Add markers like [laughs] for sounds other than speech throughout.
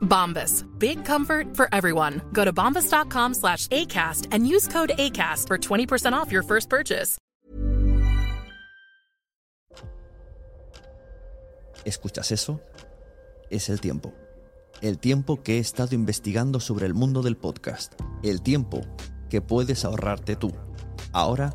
Bombas. Big comfort for everyone. Go to bombas.com slash ACAST and use code ACAST for 20% off your first purchase. ¿Escuchas eso? Es el tiempo. El tiempo que he estado investigando sobre el mundo del podcast. El tiempo que puedes ahorrarte tú. Ahora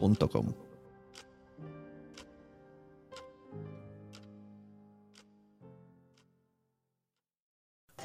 podcaster.com.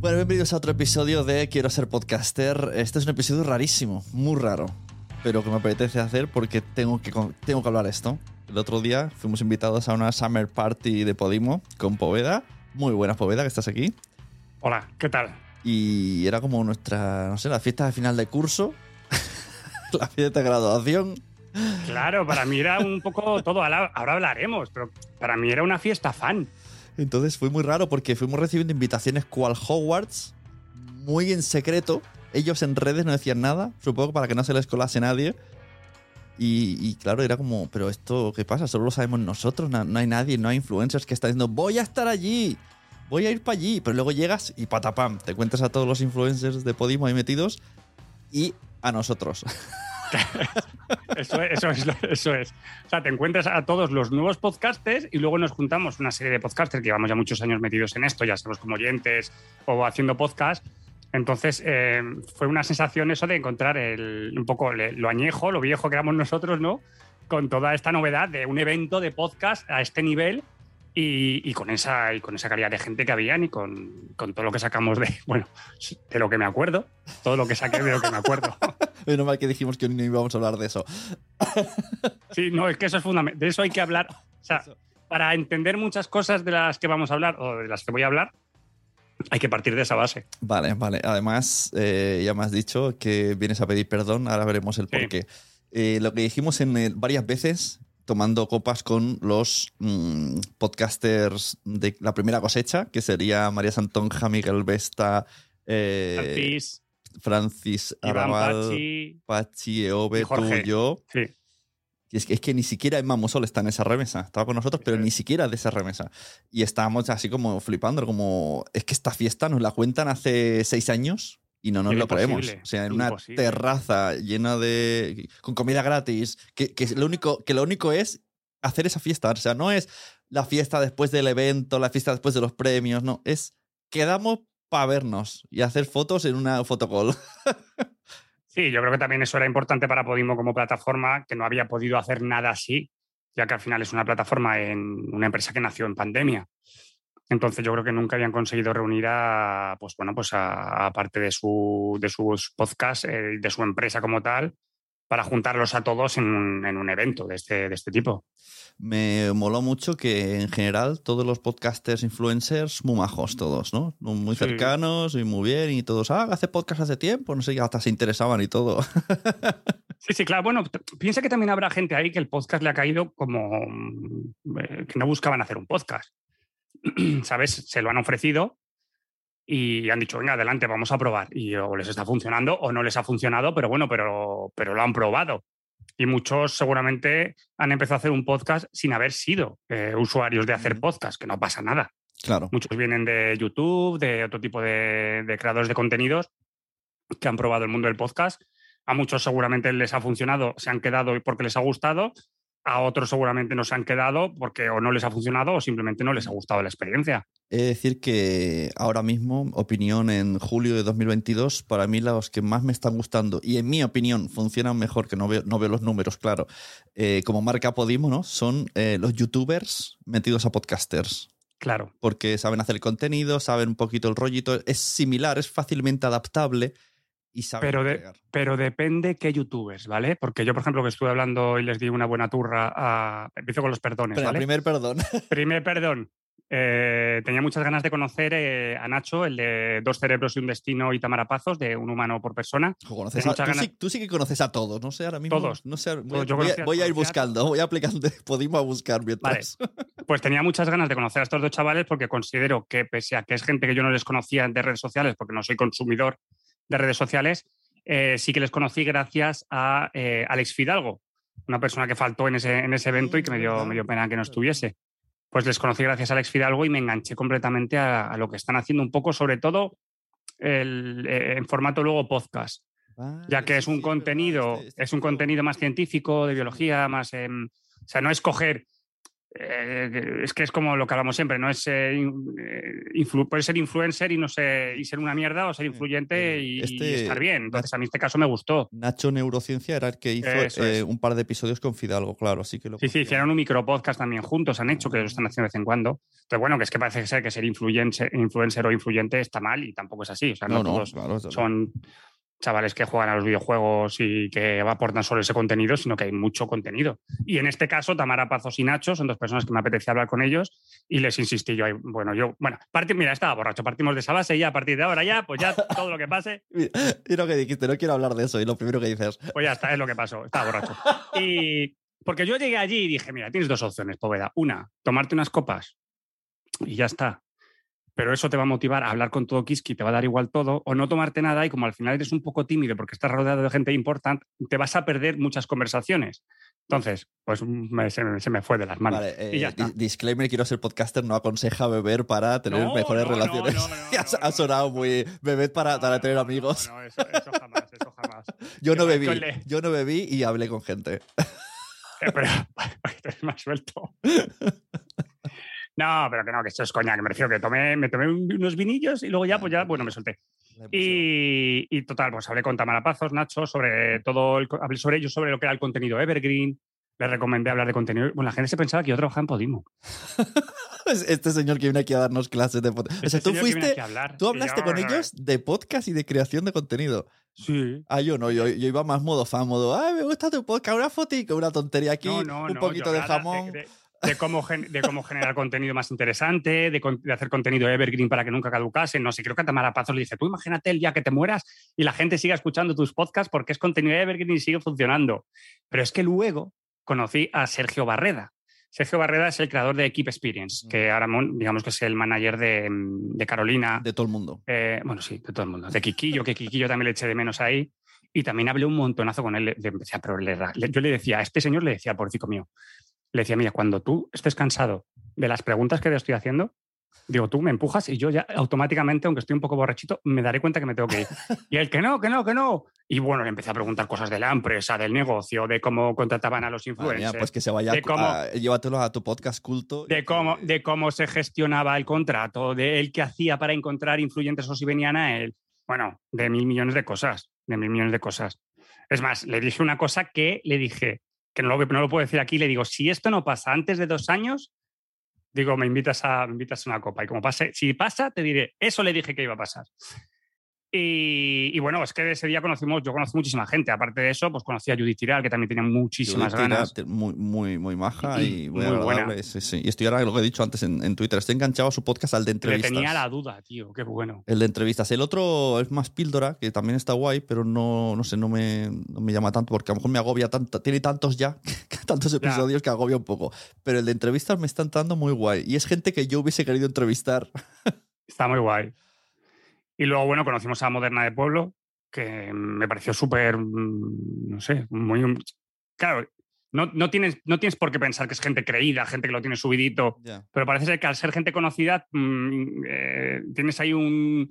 Bueno, bienvenidos a otro episodio de Quiero ser podcaster. Este es un episodio rarísimo, muy raro, pero que me apetece hacer porque tengo que, tengo que hablar esto. El otro día fuimos invitados a una summer party de Podimo con Poveda. Muy buena Poveda, que estás aquí. Hola, ¿qué tal? Y era como nuestra, no sé, la fiesta de final de curso, [laughs] la fiesta de graduación. Claro, para mí era un poco todo, ahora hablaremos, pero para mí era una fiesta fan. Entonces fue muy raro porque fuimos recibiendo invitaciones cual Hogwarts, muy en secreto. Ellos en redes no decían nada, supongo para que no se les colase nadie. Y, claro, era como, pero esto, ¿qué pasa? Solo lo sabemos nosotros, no, hay nadie, no hay influencers que están diciendo, voy a estar allí, voy a ir para allí. Pero luego llegas y patapam, te cuentas a todos los influencers de Podimo ahí metidos y a nosotros. [laughs] [laughs] eso, es, eso, es, O sea, te encuentras a todos los nuevos podcasters y luego nos juntamos una serie de podcasters que llevamos ya muchos años metidos en esto, ya sabemos como oyentes o haciendo podcast. Entonces, eh, fue una sensación eso de encontrar el, un poco lo añejo, lo viejo que éramos nosotros, ¿no? Con toda esta novedad de un evento de podcast a este nivel y, con esa, y con esa calidad de gente que habían y con, con, todo lo que sacamos de, [laughs] bueno, de lo que me acuerdo, todo lo que saqué de lo que me acuerdo. [laughs] Menos mal que dijimos que no íbamos a hablar de eso. sí, no, es que eso es fundamental. De eso hay que hablar. O sea, para entender muchas cosas de las que vamos a hablar o de las que voy a hablar, hay que partir de esa base. Vale, vale. Además, eh, ya me has dicho que vienes a pedir perdón, ahora veremos el porqué. Eh, lo que dijimos en varias veces tomando copas con los mm, podcasters de la primera cosecha, que sería María Santonja, Miguel Vesta, eh, Francis, Francis Arrabal, Pachi, Eove, tú, yo. Sí. Y es que, es que ni siquiera Emma Musol está en esa remesa. Estaba con nosotros, pero ni siquiera de esa remesa. Y estábamos así como flipando, como, es que esta fiesta nos la cuentan hace seis años y no nos lo creemos. O sea, en una terraza llena de. con comida gratis, que, lo único, que lo único es hacer esa fiesta. O sea, no es la fiesta después del evento, la fiesta después de los premios, no. Es quedamos para vernos y hacer fotos en una fotocall. [laughs] sí, yo creo que también eso era importante para Podimo como plataforma, que no había podido hacer nada así, ya que al final es una plataforma en una empresa que nació en pandemia. Entonces yo creo que nunca habían conseguido reunir a, pues bueno, pues a, parte de, su, de sus podcasts, eh, de su empresa como tal, para juntarlos a todos en un, en un evento de este, de este tipo. Me moló mucho que en general todos los podcasters influencers muy majos todos, ¿no? Muy Sí. cercanos y muy bien y todos, ah, hace podcast hace tiempo, no sé, hasta se interesaban y todo. [laughs] Sí, sí, claro. Bueno, piensa que también habrá gente ahí que el podcast le ha caído como mm, eh, que no buscaban hacer un podcast. [clears throat] ¿Sabes? Se lo han ofrecido y han dicho, venga, adelante, vamos a probar. Y o les está funcionando o no les ha funcionado, pero bueno, pero, pero lo han probado. Y muchos seguramente han empezado a hacer un podcast sin haber sido eh, usuarios de hacer podcast, que no pasa nada. claro. Muchos vienen de YouTube, de otro tipo de, de creadores de contenidos que han probado el mundo del podcast. A muchos seguramente les ha funcionado, se han quedado porque les ha gustado. A otros seguramente no se han quedado porque o no les ha funcionado o simplemente no les ha gustado la experiencia. He de decir que ahora mismo, opinión en julio de 2022, para mí los que más me están gustando y en mi opinión funcionan mejor, que no veo, no veo los números, claro, eh, como marca Podimo, ¿no? Son eh, los youtubers metidos a podcasters. Claro. Porque saben hacer contenido, saben un poquito el rollito, es similar, es fácilmente adaptable y saben Pero de-. Pero depende qué youtubers, ¿vale? Porque yo, por ejemplo, que estuve hablando y les di una buena turra a... Empiezo con los perdones, ¿vale? primer perdón. [laughs] Primer perdón. Eh, tenía muchas ganas de conocer eh, a Nacho, el de Dos cerebros y un destino y Tamarapazos, de un humano por persona. Conoces a- tú, ganas- sí, tú sí que conoces a todos, no sé, ahora mismo. Todos. No sé, voy, Todos. Yo voy a- voy a ir buscando, voy aplicando Podimo a buscar mientras. [laughs] Pues tenía muchas ganas de conocer a estos dos chavales porque considero que, pese a que es gente que yo no les conocía de redes sociales, porque no soy consumidor de redes sociales, eh, sí que les conocí gracias a eh, Alex Fidalgo, una persona que faltó en ese, en ese evento y que me dio, me dio pena que no estuviese. Pues les conocí gracias a Alex Fidalgo y me enganché completamente a, a lo que están haciendo un poco, sobre todo el, eh, en formato luego podcast ya que es un contenido, este es un contenido más científico, de biología, más, em, o sea, no es coger, eh, es que es como lo que hablamos siempre, no es eh, eh, influ- ser influencer y no sé, y ser una mierda o ser influyente eh, y, y este- estar bien. Entonces a mí este caso me gustó. Nacho Neurociencia era el que hizo eh, un par de episodios con Fidalgo, claro, así que lo Sí, sí, hicieron un micropodcast también juntos, han hecho, que lo están haciendo de vez en cuando. Entonces, bueno, que es que parece ser que ser influencer, influencer o influyente está mal y tampoco es así. O sea, no, No, no, todos claro, son chavales que juegan a los videojuegos y que aportan solo ese contenido, sino que hay mucho contenido. Y en este caso, Tamara Pazos y Nacho son dos personas que me apetecía hablar con ellos y les insistí yo. Bueno, yo, bueno, mira, estaba borracho, partimos de esa base y ya a partir de ahora ya, pues ya todo lo que pase, [laughs] y lo que dijiste, no quiero hablar de eso, y lo primero que dices, pues ya está, es lo que pasó, estaba borracho. Y porque yo llegué allí y dije, mira, tienes dos opciones, Poveda. Una, tomarte unas copas y ya está. Pero eso te va a motivar a hablar con todo Kiski, te va a dar igual todo, o no tomarte nada y como al final eres un poco tímido porque estás rodeado de gente importante, te vas a perder muchas conversaciones. Entonces, pues me- se, me- se me fue de las manos. vale, eh, y ya está. di- disclaimer, quiero ser podcaster, no aconseja beber para tener No, mejores no, relaciones. no, ha, [laughs] ha no. sonado muy, bebed para, para tener amigos. No, eso, eso jamás, eso jamás. [laughs] Yo no bebí, yo no bebí y hablé con gente. Eh, pero [laughs] te des más suelto. No, pero que no, que esto es coña, que me refiero que tomé, me tomé un- unos vinillos y luego ya, pues ya, bueno, me solté. Y, y total, pues hablé con Tamara Pazos, Nacho, sobre todo, el, hablé sobre ellos, sobre lo que era el contenido Evergreen. Le recomendé hablar de contenido. Bueno, la gente se pensaba que yo trabajaba en Podimo. [laughs] Este señor que viene aquí a darnos clases de podcast. O sea, Este tú fuiste, tú hablaste yo, con ellos de podcast y de creación de contenido. Sí. Ah, yo no, yo, yo iba más modo fan, modo, ay, me gusta tu podcast, una fotico, una tontería aquí, No, no, un poquito de jamón. De, de cómo, gen- de cómo generar contenido más interesante, de, de hacer contenido evergreen para que nunca caducase. No sé, creo que a Tamara Pazos le dice, tú imagínate el día que te mueras y la gente siga escuchando tus podcasts porque es contenido evergreen y sigue funcionando. Pero es que luego conocí a Sergio Barreda. Sergio Barreda es el creador de Keep Experience, que ahora digamos que es el manager de, de Carolina, De todo el mundo. eh, bueno, sí, de todo el mundo. De Kikillo, que Kikillo también le eché de menos ahí. Y también hablé un montonazo con él. Le, le pero le- yo le decía, a este señor le decía, pobrecito mío, le decía, mira, cuando tú estés cansado de las preguntas que te estoy haciendo, digo, tú me empujas y yo ya automáticamente, aunque estoy un poco borrachito, me daré cuenta que me tengo que ir. [laughs] Y él, que no, que no, que no. Y bueno, le empecé a preguntar cosas de la empresa, del negocio, de cómo contrataban a los influencers. mía, pues que se vaya, de cómo- a- llévatelo a tu podcast culto. de cómo, de cómo se gestionaba el contrato, de él qué hacía para encontrar influyentes o si venían a él. Bueno, de mil millones de cosas, de mil millones de cosas. Es más, le dije una cosa que le dije, que no lo, no lo puedo decir aquí, le digo, si esto no pasa antes de dos años, digo, me invitas a, me invitas a una copa. Y como pase, si pasa, te diré, eso le dije que iba a pasar. Y, y bueno, es que ese día conocimos, yo conocí muchísima gente. Aparte de eso, pues conocí a Judith Tiral, que también tenía muchísimas Judith ganas. Muy, muy, muy maja y muy, Muy buena. Sí, sí. Y estoy ahora, lo que he dicho antes en, en Twitter, estoy enganchado a su podcast al de Le entrevistas. tenía la duda, tío, qué bueno. El de entrevistas. El otro es más píldora, que también está guay, pero no, no sé, no me, no me llama tanto porque a lo mejor me agobia tanto. Tiene tantos ya, [laughs] tantos episodios que agobia un poco. Pero el de entrevistas me está entrando muy guay. Y es gente que yo hubiese querido entrevistar. Está muy guay. Y luego, bueno, conocimos a Moderna de Pueblo, que me pareció súper, mm, no sé, muy... Claro, no, no, tienes, no tienes por qué pensar que es gente creída, gente que lo tiene subidito, pero parece ser que al ser gente conocida mm, eh, tienes ahí un,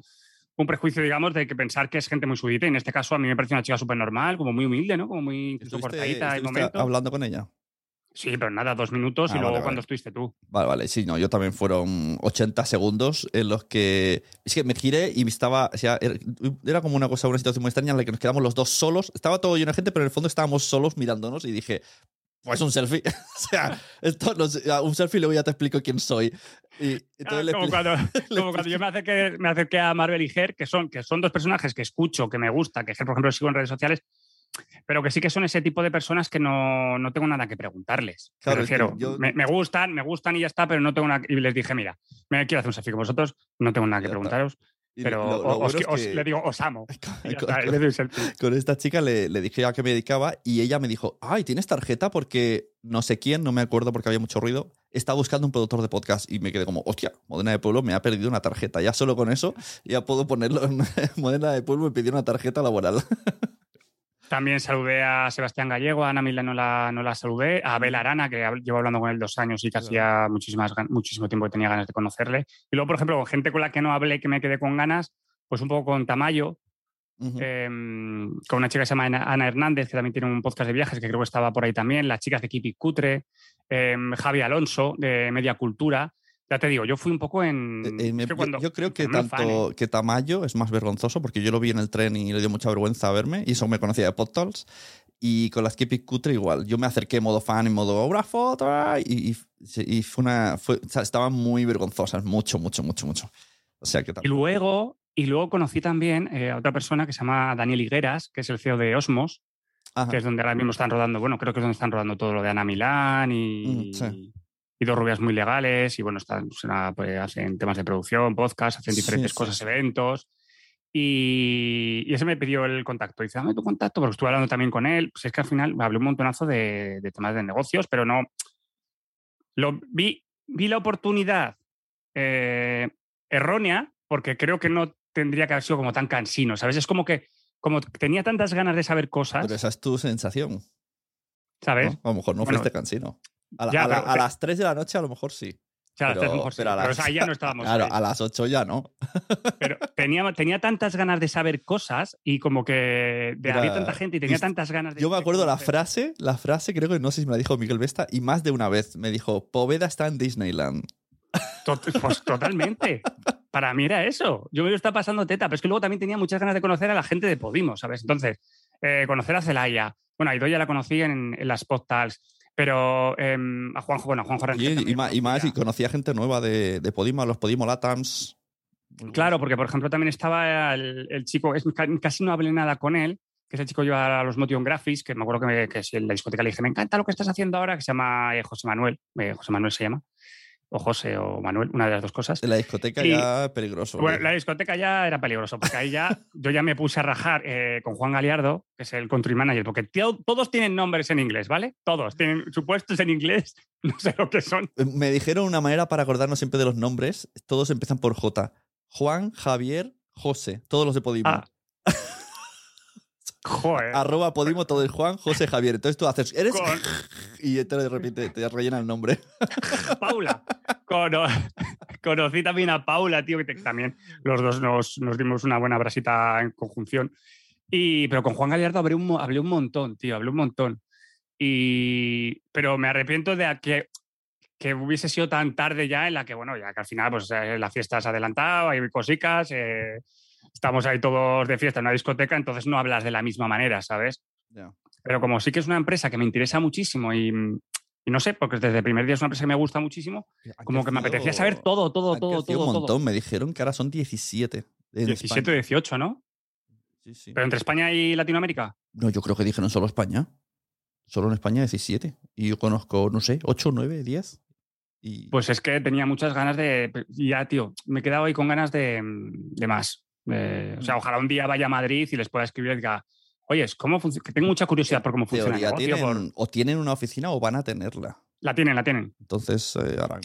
un prejuicio, digamos, de que pensar que es gente muy subidita. Y en este caso a mí me pareció una chica súper normal, como muy humilde, ¿no? Como muy incluso ¿Estuviste- cortadita hablando con ella? Sí, pero nada, dos minutos Ah, y luego vale, cuando estuviste tú. Vale, vale, sí, no, yo también fueron 80 segundos en los que. Es que me giré y estaba. O sea, era, como una cosa, una situación muy extraña en la que nos quedamos los dos solos. Estaba todo lleno de gente, pero en el fondo estábamos solos mirándonos y dije. Pues un selfie. [laughs] o sea, esto no un selfie luego ya te explico quién soy. Y Ah, le como cuando, [laughs] le como cuando yo me acerqué, me acerqué a Marvel y Ger, que son, que son dos personajes que escucho, que me gusta, que Ger, por ejemplo, sigo en redes sociales, pero que sí que son ese tipo de personas que no, no tengo nada que preguntarles. Claro, me es que refiero, yo- me, me gustan, me gustan y ya está, pero no tengo nada. Y les dije, mira, me quiero hacer un selfie con vosotros, no tengo nada que Ya preguntaros, y pero lo- lo os, bueno es os- que- le digo, os amo. [laughs] Y con- está, y con esta chica le, le dije a qué me dedicaba y ella me dijo, ay, ¿tienes tarjeta? Porque no sé quién, no me acuerdo porque había mucho ruido, está buscando un productor de podcast y me quedé como, hostia, Modena de Pueblo me ha perdido una tarjeta. Ya solo con eso ya puedo ponerlo en [laughs] Modena de Pueblo me pidió una tarjeta laboral. [laughs] También saludé a Sebastián Gallego, a Ana Mila no la, no la saludé, a Abel Arana, que llevo hablando con él dos años y que hacía muchísimas, muchísimo tiempo que tenía ganas de conocerle. Y luego, por ejemplo, con gente con la que no hablé, que me quedé con ganas, pues un poco con Tamayo, em, con una chica que se llama Ana, Hernández, que también tiene un podcast de viajes, que creo que estaba por ahí también, las chicas de Kipi Cutre, em, Javi Alonso, de Media Cultura. Ya te digo, yo fui un poco en... Eh, eh, me- cuando- yo, creo que fenómeno fan, tanto ¿eh? que Tamayo es más vergonzoso porque yo lo vi en el tren y le dio mucha vergüenza verme y eso me conocía de PodTalks y con las Keepy Cutre igual. Yo me acerqué en modo fan, en modo una foto ah", y, y, y fue una fue, o sea, estaban muy vergonzosas, mucho, mucho, mucho, mucho. O sea que Y luego, y luego conocí también eh, a otra persona que se llama Daniel Higueras, que es el CEO de Osmos, Ajá. que es donde ahora mismo están rodando, bueno, creo que es donde están rodando todo lo de Ana Milán y, sí. Y dos rubias muy legales, y bueno, están, pues, pues, hacen temas de producción, podcast, hacen diferentes sí, cosas, sí. eventos. Y, y ese me pidió el contacto. Dice, dame tu contacto, porque estuve hablando también con él. Pues es que al final hablé un montonazo de, de temas de negocios, pero no. Lo, vi, vi la oportunidad eh, errónea, porque creo que no tendría que haber sido como tan cansino, ¿sabes? Es como que como tenía tantas ganas de saber cosas, Pero esa es tu sensación. ¿sabes? ¿no? A lo mejor no Bueno, fuiste cansino. A, la- ya, a la- pero- a las 3 de la noche a lo mejor sí. O sea, a las pero- tres mejor sí, pero a pero, las- o sea, ya no estábamos. [laughs] Claro, ahí. a las 8 ya no. Pero tenía, tenía tantas ganas de saber cosas y como que de, Era- había tanta gente y tenía y- tantas ganas de. Yo me acuerdo la frase, la frase creo que no sé si me la dijo Miguel Vesta y más de una vez me dijo, Poveda está en Disneyland. Pues totalmente. Para mí era eso. Yo me lo estaba pasando teta, pero es que luego también tenía muchas ganas de conocer a la gente de Podimo, ¿sabes? Entonces, eh, conocer a Celaya. Bueno, a Idoia la conocí en, en las postals, pero em, a Juanjo, bueno, a Juanjo Y, Rangel y también más, y más, y conocía. gente nueva de, de Podimo, los Podimo Latams. Claro, porque por ejemplo también estaba el, el chico, es, ca- casi no hablé nada con él, que es el chico que lleva los Motion Graphics, que me acuerdo que, me- que en la discoteca le dije, me encanta lo que estás haciendo ahora, que se llama eh, José Manuel, eh, José Manuel se llama, o José o Manuel, una de las dos cosas. La discoteca Y- ya peligroso. Bueno, la discoteca ya era peligroso, porque ahí ya [laughs] yo ya me puse a rajar eh, con Juan Galiardo, que es el country manager, porque tío- todos tienen nombres en inglés, ¿vale? Todos tienen supuestos en inglés, [laughs] no sé lo que son. Eh, Me dijeron una manera para acordarnos siempre de los nombres. Todos empiezan por J. Juan, Javier, José. Todos los de Podimo. Ah. Joder. Arroba Podimo, todo es Juan, José, Javier. Entonces tú haces, eres... Con [laughs] Y te de repente te rellena el nombre. [laughs] Paula. Cono- conocí también a Paula, tío, que te- también los dos nos, nos dimos una buena brasita en conjunción. Y, pero con Juan Galiardo hablé un, hablé un montón, tío, hablé un montón. Y, pero me arrepiento de que, que hubiese sido tan tarde ya en la que, bueno, ya que al final pues, eh, la fiesta se ha adelantado, hay cositas, eh, estamos ahí todos de fiesta en una discoteca, entonces no hablas de la misma manera, ¿sabes? Pero como sí que es una empresa que me interesa muchísimo y, y no sé, porque desde el primer día es una empresa que me gusta muchísimo, como que me apetecía saber todo, todo, todo, todo, un todo. Me dijeron que ahora son 17. En 17 España. 18, ¿no? Sí, sí. ¿Pero entre España y Latinoamérica? No, yo creo que dijeron solo España. Solo en España 17. Y yo conozco, no sé, 8, 9, 10. Y... Pues es que tenía muchas ganas de. Ya, tío, me he quedado ahí con ganas de, de más. Eh, o sea, ojalá un día vaya a Madrid y les pueda escribir y diga, oye, ¿cómo funciona? Que tengo mucha curiosidad por cómo funciona el teoría negocio, tienen, por- o tienen una oficina o van a tenerla. La tienen, la tienen. Entonces, eh, ahora.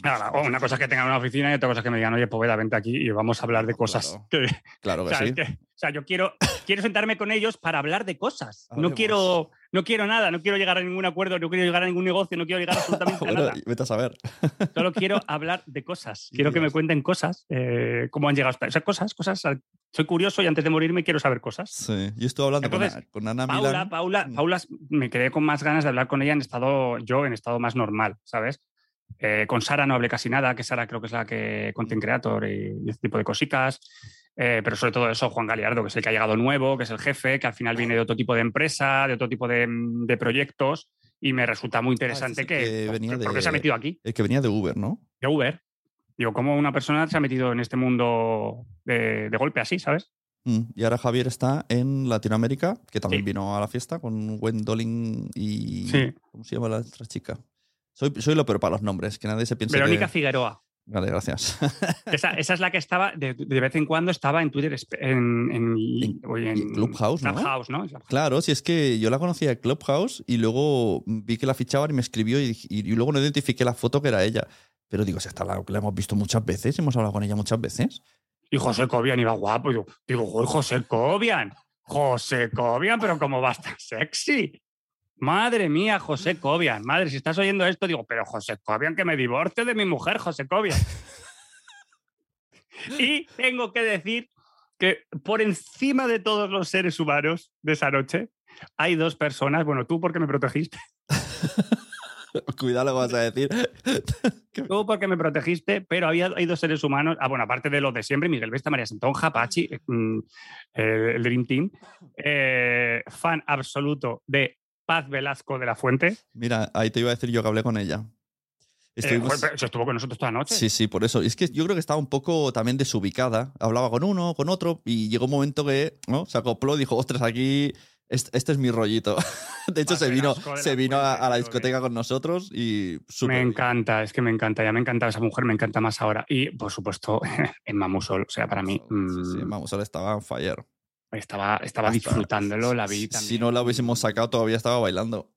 Una cosa es que tengan una oficina y otra cosa es que me digan, oye, Poveda, vente aquí y vamos a hablar de cosas. Claro. que- Claro o sea, sí. que- o sea, yo quiero, quiero sentarme con ellos para hablar de cosas. No quiero, no quiero nada, no quiero llegar a ningún acuerdo, no quiero llegar a ningún negocio, no quiero llegar absolutamente [laughs] a Bueno, nada. vete a saber. [laughs] Solo quiero hablar de cosas. Quiero que me cuenten cosas, eh, cómo han llegado hasta. O sea, cosas, cosas. Soy curioso y antes de morirme quiero saber cosas. Sí. Yo estuve hablando con, Entonces, con Ana Paula, Milán. Paula, Mm. Paula, me quedé con más ganas de hablar con ella en estado, yo en estado más normal, ¿sabes? Eh, con Sara no hablé casi nada, que Sara creo que es la que content creator y, y este tipo de cositas. Eh, pero sobre todo eso, Juan Galiardo, que es el que ha llegado nuevo, que es el jefe, que al final viene de otro tipo de empresa, de otro tipo de, de proyectos, y me resulta muy interesante este es el que, que venía ¿por qué de- se ha metido aquí? El que venía de Uber, ¿no? De Uber. Digo, ¿cómo una persona se ha metido en este mundo de, de golpe así, ¿sabes? Mm, Y ahora Javier está en Latinoamérica, que también Sí. vino a la fiesta con Gwendolyn y. Sí. ¿Cómo se llama la otra chica? Soy, soy lo peor para los nombres, que nadie se piensa. Verónica que... Figueroa. Vale, gracias. [laughs] Esa, esa es la que estaba, de, de vez en cuando estaba en Twitter, en, en, En- oye, y en Clubhouse, ¿no? Clubhouse, ¿no? Clubhouse. Claro, si es que yo la conocía de Clubhouse y luego vi que la fichaban y me escribió y, luego no identifiqué la foto que era ella. Pero digo, si esta la, la hemos visto muchas veces, hemos hablado con ella muchas veces. Y José Cobian iba guapo. Digo, digo "Joder, José Cobian. José Cobian, pero cómo va a estar sexy. Madre mía, José Cobian. Madre, si estás oyendo esto, digo, pero José Cobian, que me divorcio de mi mujer, José Cobian. [laughs] y tengo que decir que por encima de todos los seres humanos de esa noche, hay dos personas. Bueno, tú porque me protegiste. [laughs] Cuidado lo que vas a decir. [laughs] Tú porque me protegiste, pero había, hay dos seres humanos. Ah, bueno, aparte de los de siempre, Miguel Vesta, María Santonja, Pachi, eh, mm, eh, el Dream Team. eh, fan absoluto de Paz Velasco de la Fuente. Mira, ahí te iba a decir yo que hablé con ella. Eh, Estuvimos- estuvo con nosotros toda la noche. Sí, sí, por eso. Es que yo creo que estaba un poco también desubicada. Hablaba con uno, con otro, y llegó un momento que ¿no? se acopló y dijo, ostras, aquí este, este es mi rollito. [laughs] De hecho, Paz se vino, se vino a, la discoteca con nosotros y súper me bien. encanta, es que me encanta, ya me encanta esa mujer, me encanta más ahora. Y, por supuesto, [laughs] en Mamusol, o sea, para mí, Sí, sí, mm, vamos, ahora estaba on fire. Estaba, estaba Hasta- disfrutándolo, la vi también. Si no la hubiésemos sacado, todavía estaba bailando.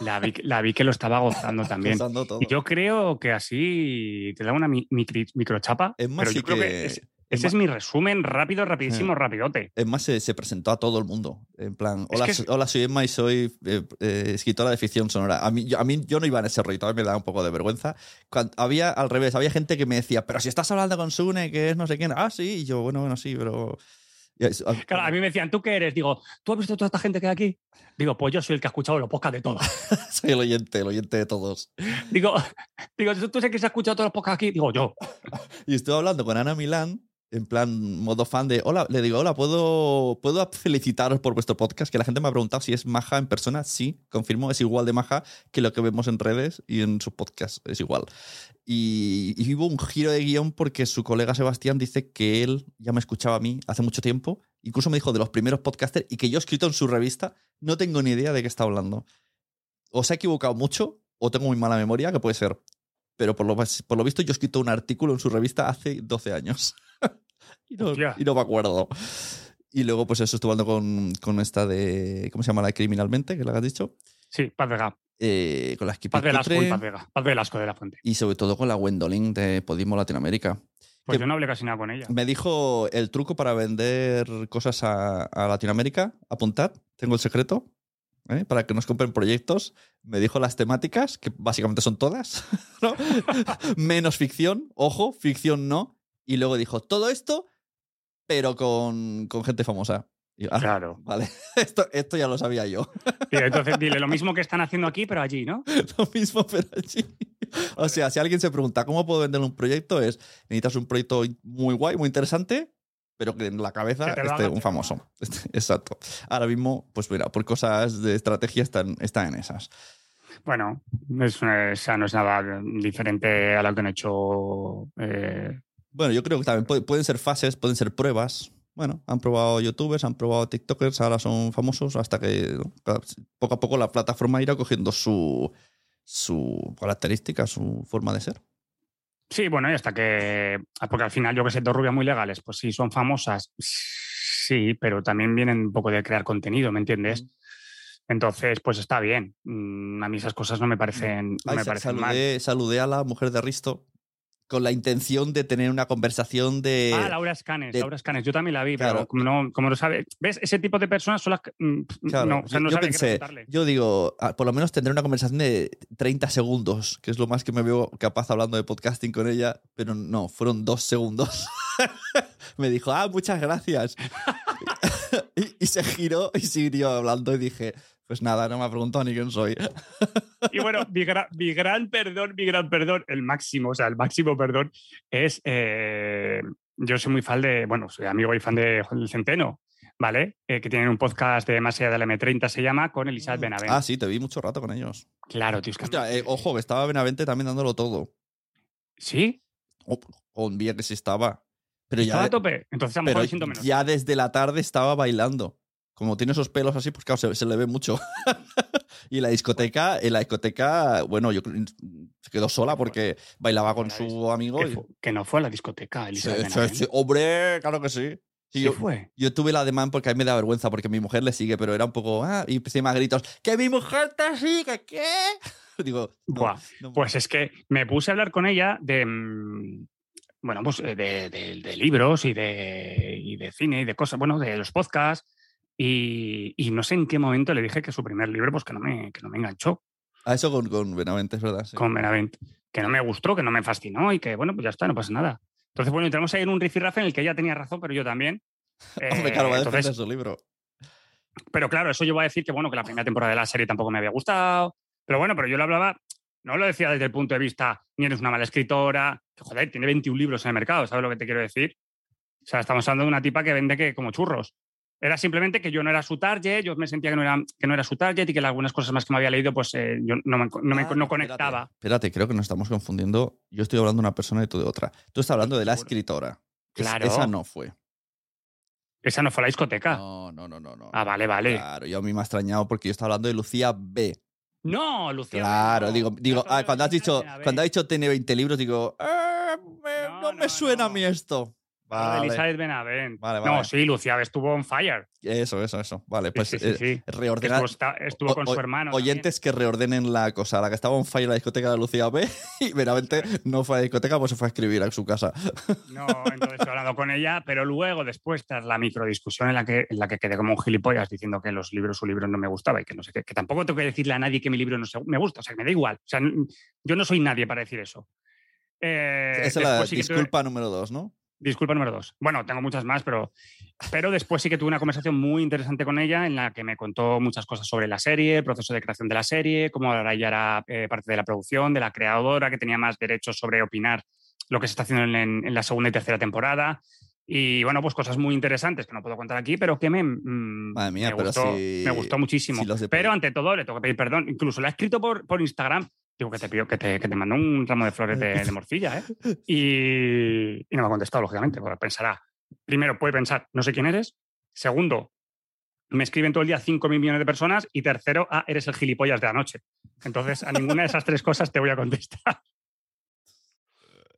La vi, la vi que lo estaba gozando [laughs] también. Y yo creo que así te da una mi- micri- microchapa. Es más, pero sí yo creo que, que- es- es ese es mi resumen rápido, rapidísimo, rapidote. Es más, se, se presentó a todo el mundo. En plan, Es hola, que so- es- hola soy Emma y soy eh, eh, escritora de ficción sonora. A mí, yo, a mí yo no iba en ese rollo, todavía me da un poco de vergüenza. Cuando, había al revés, había gente que me decía, pero si estás hablando con Sune, que es no sé quién. Ah, sí, y yo, bueno, bueno, sí, pero... Ah, Claro, a mí me decían, ¿tú qué eres? Digo, ¿tú has visto toda esta gente que hay aquí? Digo, pues yo soy el que ha escuchado los podcasts de todos. [laughs] soy el oyente, el oyente de todos. digo, [laughs] digo, ¿tú, tú sabes que se ha escuchado todos los podcasts aquí? Digo, yo. [laughs] Y estuve hablando con Ana Milán, en plan modo fan de, hola, le digo, hola, ¿puedo, ¿puedo [laughs] felicitaros por vuestro podcast? Que la gente me ha preguntado si es maja en persona. Sí, confirmo, es igual de maja que lo que vemos en redes y en sus podcasts, es igual. Y, y hubo un giro de guion porque su colega Sebastián dice que él ya me escuchaba a mí hace mucho tiempo, incluso me dijo de los primeros podcasters y que yo he escrito en su revista, no tengo ni idea de qué está hablando. O se ha equivocado mucho o tengo muy mala memoria, que puede ser. Pero por lo, por lo visto yo he escrito un artículo en su revista hace 12 años. Y, no, y no me acuerdo. Y luego, pues eso, estuve hablando con, con esta de. ¿Cómo se llama la de criminalmente? Que la has dicho. Sí, Paz Vega. Eh, con la Paz Velasco y Paz Vega. Paz Velasco de la Fuente. Y sobre todo con la Gwendolyn de Podimo Latinoamérica. Pues yo no hablé casi nada con ella. Me dijo el truco para vender cosas a, a Latinoamérica. Apuntad, tengo el secreto. ¿eh? Para que nos compren proyectos. Me dijo las temáticas, que básicamente son todas. [laughs] ¿no? [laughs] Menos ficción. Ojo, ficción no. Y luego dijo, todo esto, pero con, con gente famosa. Y ah, Claro. Vale, [laughs] esto, esto ya lo sabía yo. Y entonces dile lo mismo [laughs] que están haciendo aquí, pero allí, ¿no? lo mismo, pero allí. [laughs] O sea, si alguien se pregunta cómo puedo vender un proyecto, es necesitas un proyecto muy guay, muy interesante, pero que en la cabeza esté un famoso. Exacto. Ahora mismo, pues mira, por cosas de estrategia están, están en esas. Bueno, es, o sea, no es nada diferente a lo que han hecho. eh, Bueno, yo creo que también puede- pueden ser fases, pueden ser pruebas. Bueno, han probado youtubers, han probado TikTokers, ahora son famosos hasta que ¿no? poco a poco la plataforma irá cogiendo su, su característica, su forma de ser. Sí, bueno, y hasta que. ah, Porque al final, yo que sé, dos rubias muy legales, pues sí, son famosas. Sí, pero también vienen un poco de crear contenido, ¿me entiendes? Entonces, pues está bien. Mm, A mí esas cosas no me parecen, no Ay, me parecen mal. saludé a la mujer de Risto con la intención de tener una conversación de... Ah, Laura Escanes, de- Laura Escanes, yo también la vi, Claro. pero como no, como no sabe. ¿Ves? Ese tipo de personas son las que. mm, Claro, no, o sea, yo, no yo sabe pensé, yo digo, ah, por lo menos tendré una conversación de 30 segundos, que es lo más que me veo capaz hablando de podcasting con ella, pero no, fueron dos segundos. [laughs] me dijo, ah, muchas gracias. [laughs] [laughs] y, y se giró y siguió hablando y dije, pues nada, no me ha preguntado ni quién soy. Y bueno, mi, gra- mi gran perdón, mi gran perdón, el máximo, o sea, el máximo perdón es. eh, yo soy muy fan de. Bueno, soy amigo y fan de Juan del Centeno, ¿vale? Eh, que tienen un podcast de Más allá de la M30, se llama, con Elizabeth Benavent. ah, sí, te vi mucho rato con ellos. Claro, tío, es que. Hostia, eh, ojo, que estaba Benavente también dándolo todo. ¿Sí? Oh, que sí estaba. Pero ¿Estaba ya, a tope? Entonces a lo mejor menos. ya desde la tarde estaba bailando. Como tiene esos pelos así, pues claro, se, se le ve mucho. [laughs] y la discoteca, en la discoteca, bueno, yo se quedó sola porque bailaba con su amigo. Que, y- fu- que no fue a la discoteca, Sí, Elizabeth sí, Benavent. sí, hombre, claro que sí. Sí, Sí yo, fue. yo tuve la demanda porque a mí me da vergüenza porque mi mujer le sigue, pero era un poco. Ah, y empecé a gritos. ¡Que mi mujer te sigue! ¿Qué? [laughs] Digo, no, Buah, no- Pues es que me puse a hablar con ella de. mm, Bueno, pues de, de- de libros y de, y de cine y de cosas, bueno, de los podcasts. Y, y no sé en qué momento le dije que su primer libro, pues que no me, que no me enganchó A eso con, con Benavente, es verdad. sí. con Benavent. Que no me gustó, que no me fascinó y que, bueno, pues ya está, no pasa nada. Entonces, bueno, entramos ahí en un rifirrafe en el que ella tenía razón, pero yo también. [laughs] Hombre, Eh, claro, va a entonces, su libro. Pero claro, eso yo voy a decir que bueno, que la primera temporada de la serie tampoco me había gustado. Pero bueno, pero yo lo hablaba, no lo decía desde el punto de vista, ni eres una mala escritora, que joder, tiene 21 libros en el mercado, ¿sabes lo que te quiero decir? O sea, estamos hablando de una tipa que vende que como churros. Era simplemente que yo no era su target, yo me sentía que no era, que no era su target y que algunas cosas más que me había leído, pues eh, yo no me, no me- Ah, no espérate, conectaba. Espérate, creo que nos estamos confundiendo. Yo estoy hablando de una persona y tú de otra. Tú estás hablando de la escritora. Es- Claro. Esa no fue. Esa no fue la discoteca. No, no, no, no. no. Ah, vale, vale. Claro, yo a mí me ha extrañado porque yo estaba hablando de Lucía B. No, Lucía. Claro, no. digo, digo ah, cuando has dicho, cuando has dicho tiene 20 libros, digo, "Ah, me- No, no, me suena a mí esto. Vale, Elizabeth Benavent. Vale, vale. No, sí, Lucía estuvo on fire. eso, eso, eso. Vale, pues sí, sí, eh, reordenar. Estuvo, con o- su hermano. también. Oyentes que reordenen la cosa. La que estaba en fire la discoteca de Lucía B [laughs] y veramente no fue a la discoteca, pues se fue a escribir a su casa. [laughs] No, entonces estoy hablando con ella, pero luego, después, tras la microdiscusión en la que, en la que quedé como un gilipollas diciendo que los libros, su libro no me gustaba y que no sé qué, que tampoco tengo que decirle a nadie que mi libro no se- me gusta, o sea, que me da igual. O sea, yo no soy nadie para decir eso. Eh, Esa es la que disculpa número dos, ¿no? Disculpa número dos. Bueno, tengo muchas más, pero, pero después sí que tuve una conversación muy interesante con ella en la que me contó muchas cosas sobre la serie, el proceso de creación de la serie, cómo ahora ella era eh, parte de la producción, de la creadora, que tenía más derechos sobre opinar lo que se está haciendo en, en- la segunda y tercera temporada. Y bueno, pues cosas muy interesantes que no puedo contar aquí, pero que me, mm, Madre mía, me, pero gustó, si- me gustó muchísimo. si pero ante todo le tengo que pedir perdón. Incluso la he escrito por, por Instagram. Digo que te pido que te, que te mando un ramo de flores de, de morcilla, ¿eh? [laughs] Y, y no me ha contestado, lógicamente, porque pensará, primero puede pensar, no sé quién eres. Segundo, me escriben todo el día 5 mil millones de personas. Y tercero, ah, eres el gilipollas de anoche. Entonces, a ninguna de esas tres cosas te voy a contestar.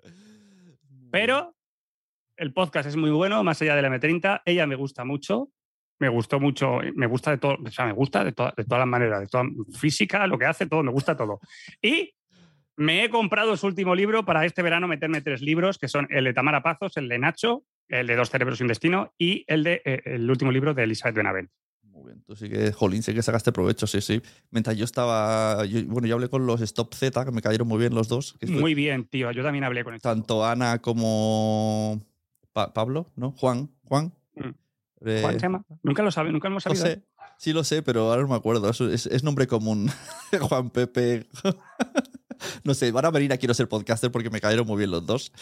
[laughs] Pero el podcast es muy bueno, más allá de la M30. Ella me gusta mucho. Me gustó mucho, me gusta de todo, o sea, me gusta de, to- de todas las maneras, de toda física, lo que hace, todo, me gusta todo. Y me he comprado su último libro para este verano meterme tres libros, que son el de Tamara Pazos, el de Nacho, el de Dos cerebros y un destino y el de eh, el último libro de Elizabeth Benavent. Muy bien, tú sí que, jolín, sí que sacaste provecho, sí, sí. Mientras yo estaba, yo- bueno, yo hablé con los Stop Z, que me cayeron muy bien los dos. que Muy bien, tío. Yo también hablé con esto. Tanto Ana como Pa- Pablo, ¿no? Juan, Juan. Mm. Eh, ¿Juan se llama? Nunca lo sabe, nunca lo hemos sabido. sé, sí lo sé, pero ahora no me acuerdo. Es, es- nombre común. [laughs] Juan Pepe. [laughs] no sé, van a venir a Quiero ser podcaster porque me cayeron muy bien los dos.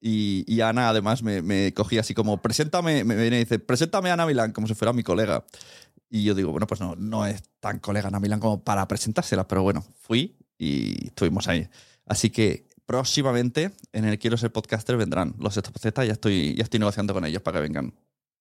Y, y Ana, además, me, me cogía así como, preséntame, me viene y dice, preséntame a Ana Milán, como si fuera mi colega. Y yo digo, bueno, pues no, no es tan colega Ana Milán como para presentársela, pero bueno, fui y estuvimos ahí. Así que próximamente en el Quiero ser podcaster vendrán los Z, ya estoy, ya estoy negociando con ellos para que vengan.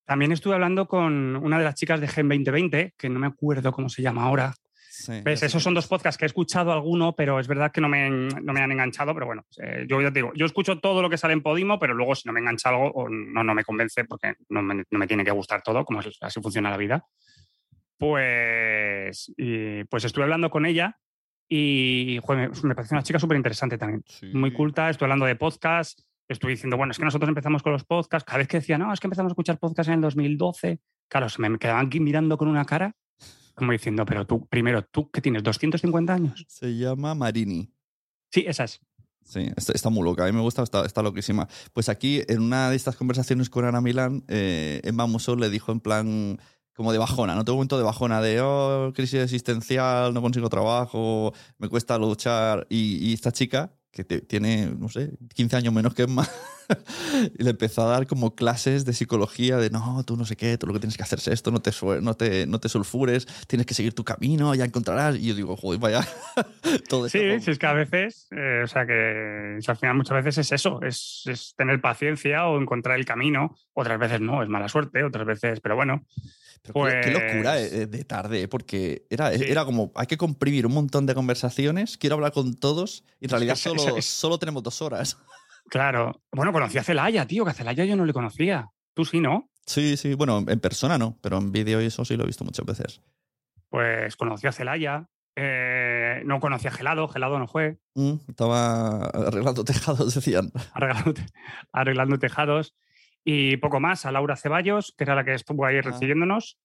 También estuve hablando con una de las chicas de Gen 2020, que no me acuerdo cómo se llama ahora. Sí, ¿Ves? Esos son dos podcasts que he escuchado alguno, pero es verdad que no me, no me han enganchado. Pero bueno, eh, yo ya te digo, yo escucho todo lo que sale en Podimo, pero luego si no me engancha algo o no, no me convence, porque no me, no me tiene que gustar todo, como es- así funciona la vida. Pues, y, pues estuve hablando con ella y joder, me, me parece una chica súper interesante también. Muy Sí. culta, estoy hablando de podcast. Estoy diciendo, bueno, es que nosotros empezamos con los podcasts. Cada vez que decía, no, es que empezamos a escuchar podcasts en el 2012, claro, se me quedaban aquí mirando con una cara, como diciendo, pero tú, primero, tú que tienes 250 años. Se llama Marini. Sí, esa es. Sí, está, está muy loca. A mí me gusta, está, está loquísima. Pues aquí, en una de estas conversaciones con Ana Milán, eh, Emma Musso le dijo en plan como de bajona, ¿no? Todo un momento de bajona, de, oh, crisis existencial, no consigo trabajo, me cuesta luchar. Y, y esta chica, que te- tiene, no sé, 15 años menos que Emma, [laughs] y le empezó a dar como clases de psicología, de, no, tú no sé qué, tú lo que tienes que hacer es esto, no te, no te, no te sulfures, tienes que seguir tu camino, ya encontrarás. Y yo digo, joder, vaya, [laughs] todo Sí, como- si es que a veces, eh, o sea que si al final muchas veces es eso, es, es tener paciencia o encontrar el camino. Otras veces no, es mala suerte, otras veces, pero bueno. Pero qué- qué, locura Pues- eh, de tarde, eh, porque era, Sí. era como, hay que comprimir un montón de conversaciones, quiero hablar con todos, y en realidad solo, solo tenemos dos horas. [laughs] Claro. Bueno, conocí a Celaya, tío, que a Celaya yo no le conocía. Tú sí, ¿no? Sí, sí, bueno, en persona no, pero en vídeo y eso sí lo he visto muchas veces. Pues conocí a Celaya. eh, no conocí a Gelado, Gelado no fue. Mm, estaba arreglando [laughs] tejados, decían. arreglando, te- arreglando tejados. Y poco más, a Laura Ceballos, que era la que estuvo ahí Ah. recibiéndonos.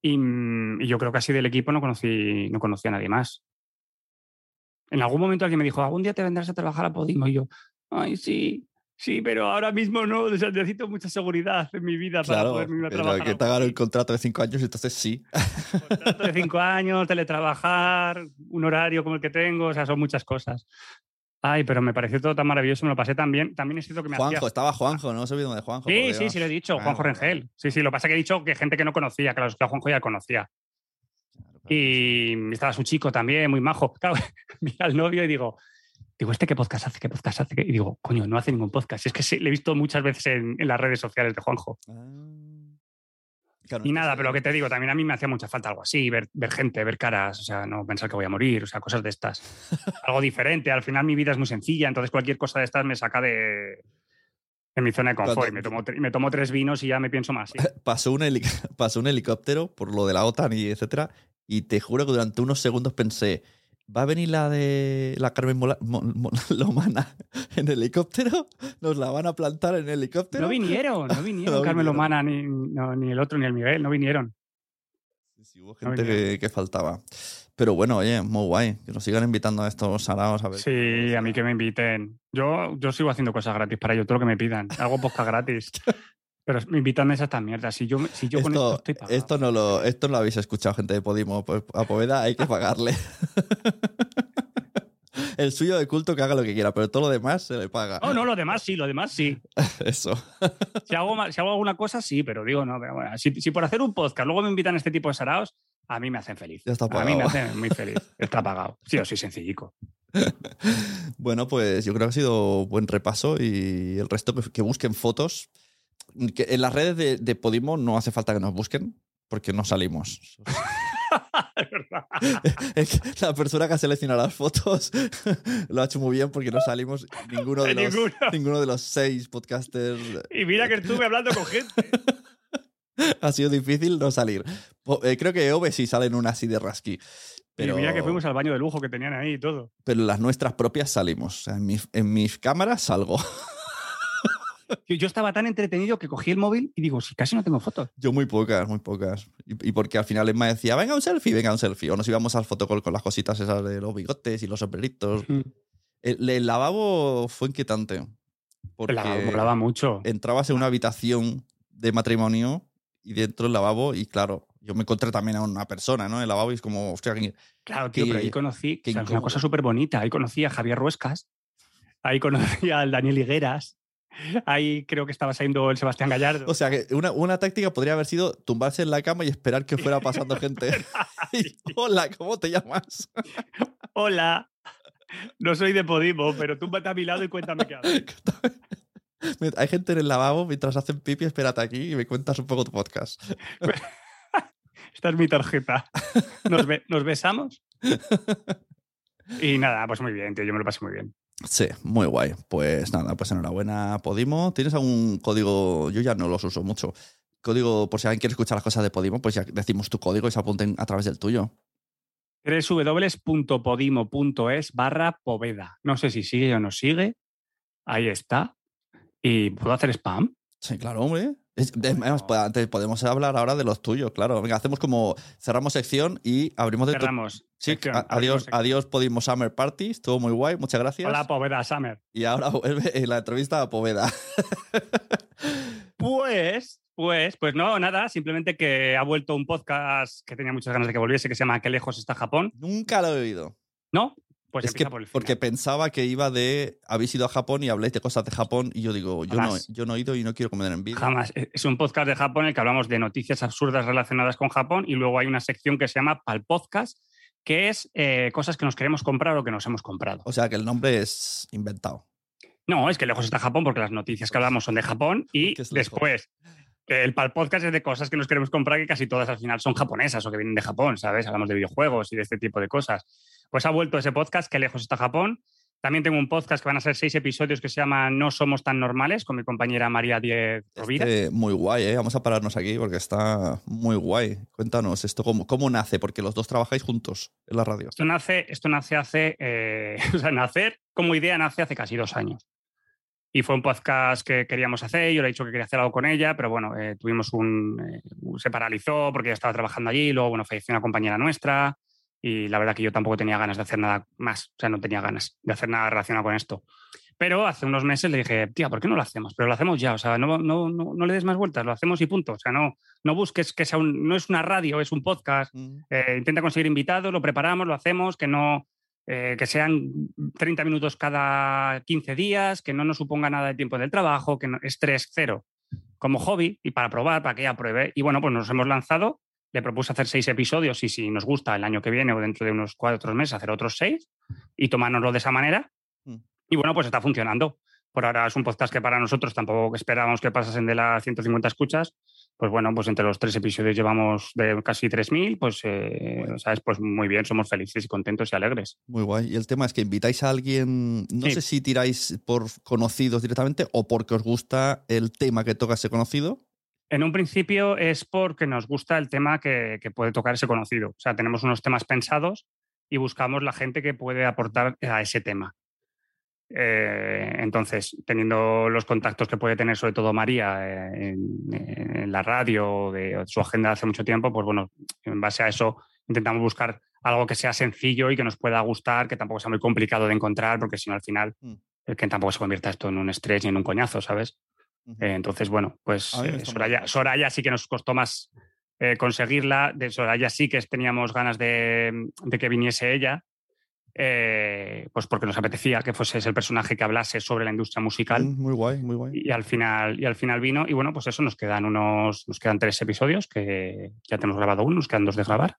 Y, mm, y yo creo que así del equipo no conocí, no conocí a nadie más. En algún momento alguien me dijo, algún día te vendrás a trabajar a Podimo. Y yo, ay, sí, sí, pero ahora mismo no, o sea, necesito mucha seguridad en mi vida para Claro, poder irme a trabajar. que a te hagan el contrato de cinco años, entonces sí. Contrato de cinco años, teletrabajar, un horario como el que tengo, o sea, son muchas cosas. Ay, pero me pareció todo tan maravilloso, me lo pasé tan bien. También es cierto que me hacía Juanjo, estaba Juanjo, no se olviden de Juanjo. Sí, sí, sí, lo he dicho, Claro, Juanjo claro. Rengel. Sí, sí, lo que pasa es que he dicho que gente que no conocía, claro, que a Juanjo ya conocía. Claro, claro. Y estaba su chico también, muy majo. Claro, [laughs] mira al novio y digo, digo, ¿este qué podcast hace? ¿Qué podcast hace? Y digo, coño, no hace ningún podcast. Y es que sí, le he visto muchas veces en, en las redes sociales de Juanjo. Ah. Claro, Y nada, pero lo que te digo, también a mí me hacía mucha falta algo así, ver, ver gente, ver caras, o sea, no pensar que voy a morir, o sea, cosas de estas. [laughs] algo diferente. Al final mi vida es muy sencilla, entonces cualquier cosa de estas me saca de, de mi zona de confort. Cuando- Y me, tomo, me tomo tres vinos y ya me pienso más. sí. [laughs] pasó un, [laughs] pasó un helicóptero por lo de la OTAN y etcétera, y te juro que durante unos segundos pensé, ¿va a venir la de la Carmen Mola- Mo- Mo- [laughs] Lomana en helicóptero? ¿Nos la van a plantar en helicóptero? No vinieron, no [laughs] vinieron No Carmen vinieron. Lomana, ni, no, ni el otro, ni el Miguel, no vinieron. Sí, sí, hubo gente que, que faltaba. Pero bueno, oye, muy guay, que nos sigan invitando a estos saraos a ver. Sí, a mí que me inviten. Yo, yo sigo haciendo cosas gratis para ellos, todo lo que me pidan. Hago podcast gratis. [laughs] Pero invitarme a estas mierdas. Si yo, me- si yo con esto Esto, estoy pagado. esto no lo, esto no lo habéis escuchado, gente de Podimo. Pues a Poveda hay que pagarle. [laughs] El suyo de culto que haga lo que quiera, pero todo lo demás se le paga. Oh, no, lo demás sí, lo demás sí. [laughs] Eso. Si hago, si hago alguna cosa, sí, pero digo, no. pero bueno, si, si por hacer un podcast luego me invitan a este tipo de saraos, a mí me hacen feliz. Ya está a mí me pagado. hacen muy feliz. [laughs] Está pagado. Sí, yo soy sencillico. Bueno, pues yo creo que ha sido buen repaso y el resto que, que busquen fotos. Que en las redes de, de Podimo no hace falta que nos busquen porque no salimos. [laughs] Es que la persona que ha seleccionado las fotos [laughs] lo ha hecho muy bien porque no salimos ninguno de [laughs] los, Ninguno. ninguno de los seis podcasters. Y mira que estuve hablando con gente. Ha sido difícil no salir. Eh, creo que Ove sí sale en una así de rasqui. Pero, Y mira que fuimos al baño de lujo que tenían ahí y todo. pero las nuestras propias salimos. En, mis, en mis cámaras salgo. Yo, yo estaba tan entretenido que cogí el móvil y digo, si casi no tengo fotos. Yo muy pocas, muy pocas. Y, y porque al final Emma decía, venga un selfie, venga un selfie. O nos íbamos al fotocall con las cositas esas de los bigotes y los sombreritos. El, el lavabo fue inquietante. Porque La molaba mucho. entrabas en una habitación de matrimonio y dentro del lavabo y claro, yo me encontré también a una persona, ¿no? En el lavabo y es como, hostia, ¿quién- Claro, tío, pero ahí conocí, o sea, es una cosa súper bonita. Ahí conocí a Javier Ruescas, ahí conocí al Daniel Higueras, ahí creo que estaba saliendo el Sebastián Gallardo. O sea, que una, una táctica podría haber sido tumbarse en la cama y esperar que fuera pasando gente. [laughs] [laughs] Y, Hola, ¿cómo te llamas? [laughs] Hola, no soy de Podimo, pero túmbate a mi lado y cuéntame qué haces. Hay gente en el lavabo mientras hacen pipi, espérate aquí y me cuentas un poco tu podcast. Esta es mi tarjeta. ¿Nos, nos besamos? Y nada, pues muy bien, tío. Yo me lo pasé muy bien. Sí, muy guay. Pues nada, pues enhorabuena, Podimo. ¿Tienes algún código? Yo ya no los uso mucho. Código, por si alguien quiere escuchar las cosas de Podimo, pues ya decimos tu código y se apunten a través del tuyo. www.podimo.es barra poveda. No sé si sigue o no sigue. Ahí está. ¿Y puedo hacer spam? Sí, claro, hombre. Es- pues, antes podemos hablar ahora de los tuyos, claro. Venga, hacemos como cerramos sección y abrimos de tu- Cerramos. Sí, sección, a- adiós, sección. adiós Podimo Summer Party, estuvo muy guay, muchas gracias. Hola, Poveda Summer. Y ahora vuelve la entrevista a Poveda. [laughs] Pues, pues, pues no, nada, simplemente que ha vuelto un podcast que tenía muchas ganas de que volviese, que se llama ¿Qué lejos está Japón? Nunca lo he oído. ¿No? Pues es que empieza por el final. porque pensaba que iba de habéis ido a Japón y habláis de cosas de Japón y yo digo, yo no, yo no he ido y no quiero comer en vídeo. Jamás. E, Es un podcast de Japón en el que hablamos de noticias absurdas relacionadas con Japón y luego hay una sección que se llama Pal Podcast, que es eh, cosas que nos queremos comprar o que nos hemos comprado. O sea que el nombre es inventado. No, es que lejos está Japón porque las noticias que hablamos son de Japón y Porque después eh, el Pal Podcast es de cosas que nos queremos comprar que casi todas al final son japonesas o que vienen de Japón, ¿sabes? Hablamos de videojuegos y de este tipo de cosas. Pues ha vuelto ese podcast, que lejos está Japón. También tengo un podcast que van a ser seis episodios que se llama No somos tan normales con mi compañera María Diez Rovira. Este, muy guay, ¿eh? Vamos a pararnos aquí porque está muy guay. Cuéntanos esto, ¿cómo, cómo nace? Porque los dos trabajáis juntos en la radio. Esto nace, esto nace hace, eh, [laughs] o sea, nacer como idea nace hace casi dos años. Y fue un podcast que queríamos hacer, yo le he dicho que quería hacer algo con ella, pero bueno, eh, tuvimos un... eh, se paralizó porque ella estaba trabajando allí, luego, bueno, falleció una compañera nuestra y la verdad que yo tampoco tenía ganas de hacer nada más, o sea, no tenía ganas de hacer nada relacionado con esto. Pero hace unos meses le dije, tía, ¿por qué no lo hacemos? Pero lo hacemos ya, o sea, no, no, no, no le des más vueltas, lo hacemos y punto. O sea, no, no busques que sea un... No es una radio, es un podcast. Eh, intenta conseguir invitados, lo preparamos, lo hacemos, que no eh, que sean 30 minutos cada 15 días, que no nos suponga nada de tiempo del trabajo, que no, estrés cero, como hobby y para probar, para que ella pruebe. Y bueno, pues nos hemos lanzado, le propuse hacer seis episodios y si nos gusta el año que viene o dentro de unos cuatro meses hacer otros seis y tomárnoslo de esa manera. Mm. Y bueno, pues está funcionando. Por ahora es un podcast que para nosotros tampoco esperábamos que pasasen de las 150 escuchas. Pues bueno, pues entre los tres episodios llevamos de casi 3.000, pues, eh, Bueno. ¿sabes? Pues muy bien, somos felices y contentos y alegres. Muy guay. Y el tema es que invitáis a alguien, no Sí. sé si tiráis por conocidos directamente o porque os gusta el tema que toca ese conocido. En un principio es porque nos gusta el tema que, que puede tocar ese conocido. O sea, tenemos unos temas pensados y buscamos la gente que puede aportar a ese tema. Eh, entonces, teniendo los contactos que puede tener sobre todo María eh, en, en la radio o de, su agenda de hace mucho tiempo, pues bueno, en base a eso intentamos buscar algo que sea sencillo y que nos pueda gustar, que tampoco sea muy complicado de encontrar, porque si no al final, Mm. eh, que tampoco se convierta esto en un estrés ni en un coñazo, ¿sabes? Eh, entonces, bueno, pues eh, Soraya. Soraya sí que nos costó más eh, conseguirla. De Soraya sí que teníamos ganas de, de que viniese ella, eh, pues porque nos apetecía que fuese ese el personaje que hablase sobre la industria musical. Mm, Muy guay, muy guay. Y al final, y al final vino, y bueno, pues eso, nos quedan unos, nos quedan tres episodios que ya tenemos grabado uno, nos quedan dos de grabar.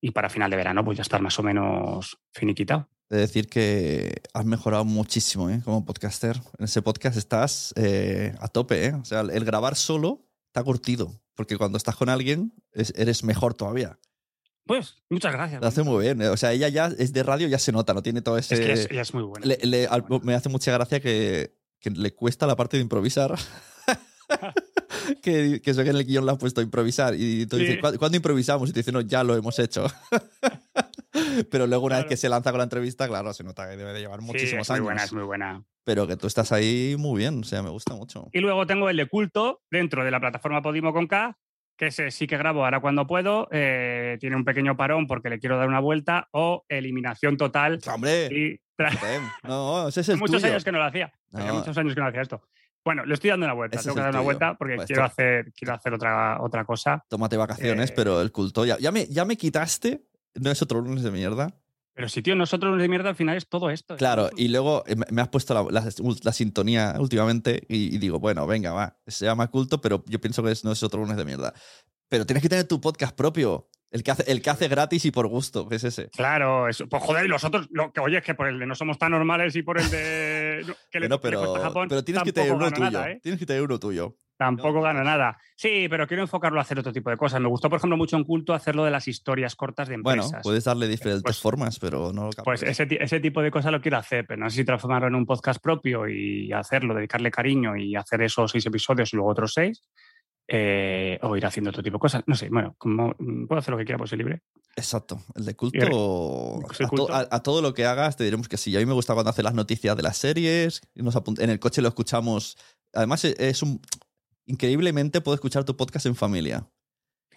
Y para final de verano, pues ya estar más o menos finiquitado. De decir que has mejorado muchísimo ¿eh? como podcaster. En ese podcast estás eh, a tope. ¿eh? O sea, el grabar solo está curtido. Porque cuando estás con alguien es- eres mejor todavía. Pues, muchas gracias. Lo hace muy bien. ¿eh? O sea, ella ya es de radio, ya se nota, no tiene todo ese. Es que es- ella es muy buena. Le- le- al- me hace mucha gracia que, que le cuesta la parte de improvisar. [laughs] que, que eso que en el guion le has puesto improvisar. Y tú Sí. dices, "¿Cuándo- ¿cuándo improvisamos? Y te dicen, no, ya lo hemos hecho. [laughs] Pero luego, una vez que se lanza con la entrevista, claro, se nota que debe de llevar Sí, muchísimos es muy años. buena, es muy buena. Pero que tú estás ahí muy bien, o sea, me gusta mucho. Y luego tengo el de culto dentro de la plataforma Podimo con K, que ese sí que grabo ahora cuando puedo. eh, tiene un pequeño parón porque le quiero dar una vuelta o eliminación total. ¡Hombre! Y [laughs] No, ese es el muchos tuyo. años que no lo hacía. No. muchos años que no hacía esto. Bueno, le estoy dando una vuelta. Ese Tengo que dar una tuyo. vuelta porque Pues quiero hacer, quiero hacer otra, otra cosa. Tómate vacaciones, Eh, pero el culto ya, ya, me, ya me quitaste. No es otro lunes de mierda. Pero si, tío, nosotros de mierda al final es todo esto. Claro, y luego eh, me- has puesto la, la- la sintonía últimamente y, y digo, bueno, venga, va, se llama culto, pero yo pienso que es- no es otro lunes de mierda. Pero tienes que tener tu podcast propio, el que hace, el que hace gratis y por gusto, que es ese. Claro, eso. Pues joder, y los otros, lo que oye, es que por el de no somos tan normales y por el de que, que le, Bueno, le pero, a Japón, pero tienes que tener uno tuyo. nada, ¿eh? Tienes que tener uno tuyo. Tampoco gana nada. Sí, pero quiero enfocarlo a hacer otro tipo de cosas. Me gustó, por ejemplo, mucho en culto hacerlo de las historias cortas de Bueno, empresas. puedes darle diferentes Pues- formas, pero no lo Pues ese, ese tipo de cosas lo quiero hacer, pero no sé si transformarlo en un podcast propio y hacerlo, dedicarle cariño y hacer esos seis episodios y luego otros seis, eh, o ir haciendo otro tipo de cosas. No sé, bueno, como, mm, puedo hacer lo que quiera, pues libre. Exacto. El de culto. el A, culto. to- a- a todo lo que hagas te diremos que sí. A mí me gusta cuando hace las noticias de las series. nos en el coche lo escuchamos. Además, e- es un. Increíblemente puedo escuchar tu podcast en familia.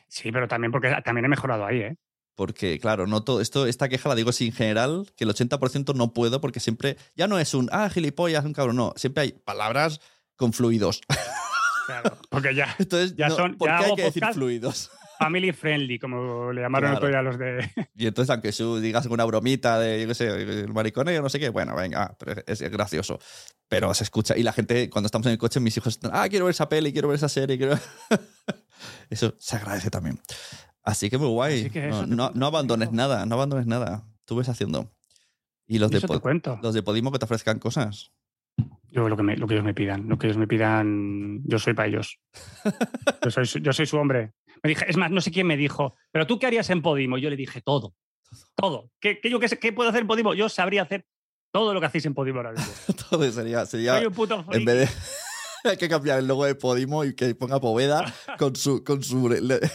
Sí, pero también porque también he mejorado ahí, ¿eh? Porque, claro, no todo esto, esta queja la digo así en general, que el 80% no puedo porque siempre. Ya no es un ah, gilipollas, un cabrón. No, siempre hay palabras con fluidos. Claro, porque ya [laughs] Entonces, Ya no, son- ¿por ya qué hay que decir fluidos? Family friendly, como le llamaron el otro Claro. día los de... [laughs] Y entonces, aunque tú digas una bromita de, yo qué sé, el mariconeo, no sé qué, bueno, venga, pero es, es gracioso. Pero se escucha. Y la gente, cuando estamos en el coche, mis hijos están, ah, quiero ver esa peli, quiero ver esa serie, quiero... [laughs] eso se agradece también. Así que muy guay. Que no, no- no abandones nada, no abandones nada. Tú ves haciendo. Y los, de, cuento. los de Podimo que te ofrezcan cosas. Yo lo que, me- lo que ellos me pidan, lo que ellos me pidan, yo soy para ellos. [laughs] Yo soy, yo soy su hombre. Me dije, es más, no sé quién me dijo, pero tú qué harías en Podimo? Yo le dije todo, todo. ¿Qué, qué yo qué, qué puedo hacer en Podimo? Yo sabría hacer todo lo que hacéis en Podimo ahora mismo. [laughs] Todo sería, sería Soy un puto en vez de... [laughs] Hay que cambiar el logo de Podimo y que ponga Poveda con su, con su,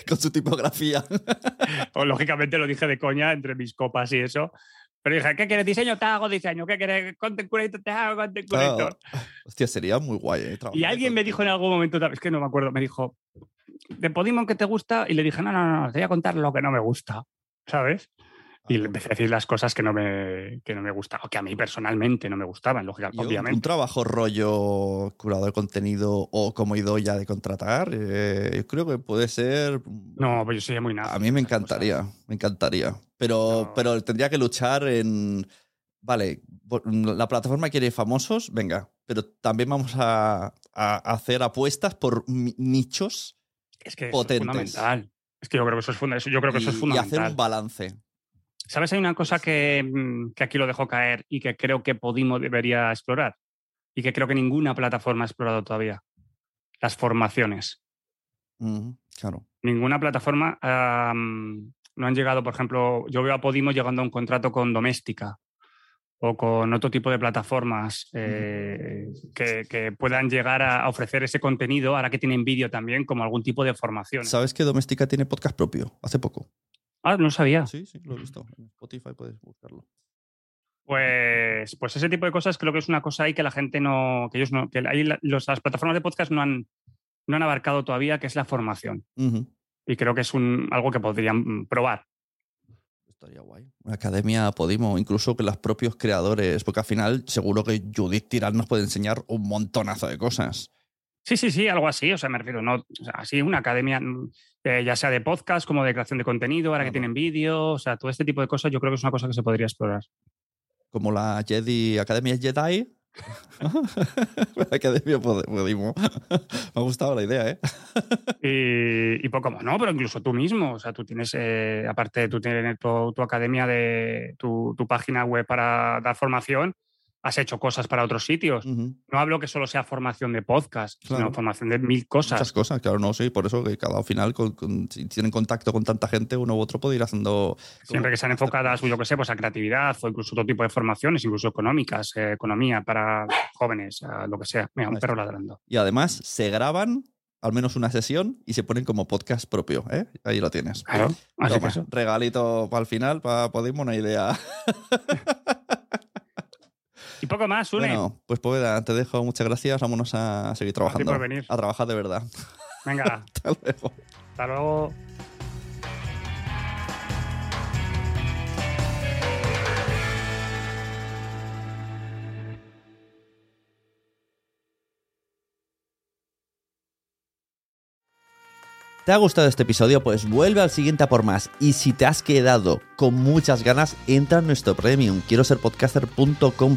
con su tipografía. [laughs] O, lógicamente lo dije de coña entre mis copas y eso. Pero dije, ¿qué quieres? Diseño, te hago diseño. ¿Qué quieres? Content curator, te hago content curator. Hostia, sería muy guay. eh, Y alguien me dijo en algún momento, es que no me acuerdo, me dijo, ¿de Podimo que te gusta? Y le dije, no, no, no, te voy a contar lo que no me gusta, ¿sabes? Y le empecé a decir las cosas que no me, que no me gustaban, o que a mí personalmente no me gustaban, lógicamente, Yo, Un obviamente. trabajo rollo curador de contenido o como ya de contratar, eh, yo creo que puede ser. No, pues yo soy muy nada. A mí me encantaría, me encantaría. Pero, No. pero tendría que luchar en. Vale, por- la plataforma quiere famosos, venga, pero también vamos a, a hacer apuestas por nichos Es que eso es fundamental. Es que yo creo que eso es, funda- yo creo que eso es y, y fundamental. hacer un balance. ¿Sabes? Hay una cosa que, mm, que aquí lo dejo caer y que creo que Podimo debería explorar y que creo que ninguna plataforma ha explorado todavía. Las formaciones. Claro. Ninguna plataforma no han llegado, por ejemplo, yo veo a Podimo llegando a un contrato con Doméstica o con otro tipo de plataformas eh, que, que puedan llegar a ofrecer ese contenido, ahora que tienen vídeo también, como algún tipo de formación. ¿Sabes que Doméstica tiene podcast propio? Hace poco. Ah, no sabía. Sí, sí, lo he visto. En Spotify puedes buscarlo. Pues, pues ese tipo de cosas creo que es una cosa ahí que la gente no, que ellos no, que ahí la- los- las plataformas de podcast no han, no han abarcado todavía, que es la formación. Y creo que es un, algo que podrían mm, probar. Estaría guay. Una academia Podimo, incluso que los propios creadores, porque al final seguro que Judith Tirán nos puede enseñar un montonazo de cosas. Sí, sí, sí, algo así. O sea, me refiero, no, o sea, así una academia, mm, eh, ya sea de podcast como de creación de contenido, ahora que tienen vídeo, o sea, todo este tipo de cosas, yo creo que es una cosa que se podría explorar. Como la Jedi, Academia Jedi. [laughs] la Academia Pod- Podimo. Me ha gustado la idea, ¿eh? Y, poco más, no, pero incluso tú mismo, o sea, tú tienes, eh, aparte tú tienes tu, academia de tu página web para dar formación, has hecho cosas para otros sitios. Ujú. No hablo que solo sea formación de podcast, Claro. sino formación de mil cosas. Muchas cosas, claro, no, sí, por eso que cada final, con- con- si tienen contacto con tanta gente, uno u otro puede ir haciendo. Siempre que sean enfocadas, yo que sé, pues a creatividad o incluso otro tipo de formaciones, incluso económicas, eh, economía para jóvenes, a lo que sea. Mira, un perro ladrando. Y además se graban al menos una sesión y se ponen como podcast propio, ¿eh? Ahí lo tienes. Claro, así que Toma, eso. regalito para el final, para Podimo, una idea. [laughs] Y poco más, Sune. Bueno, pues Poveda, te dejo. Muchas gracias. Vámonos a seguir trabajando. venir. A trabajar de verdad. Venga, [laughs] Hasta luego. hasta luego. ¿Te ha gustado este episodio? Pues vuelve al siguiente a por más. Y si te has quedado con muchas ganas, entra en nuestro premium. Quiero ser podcaster.com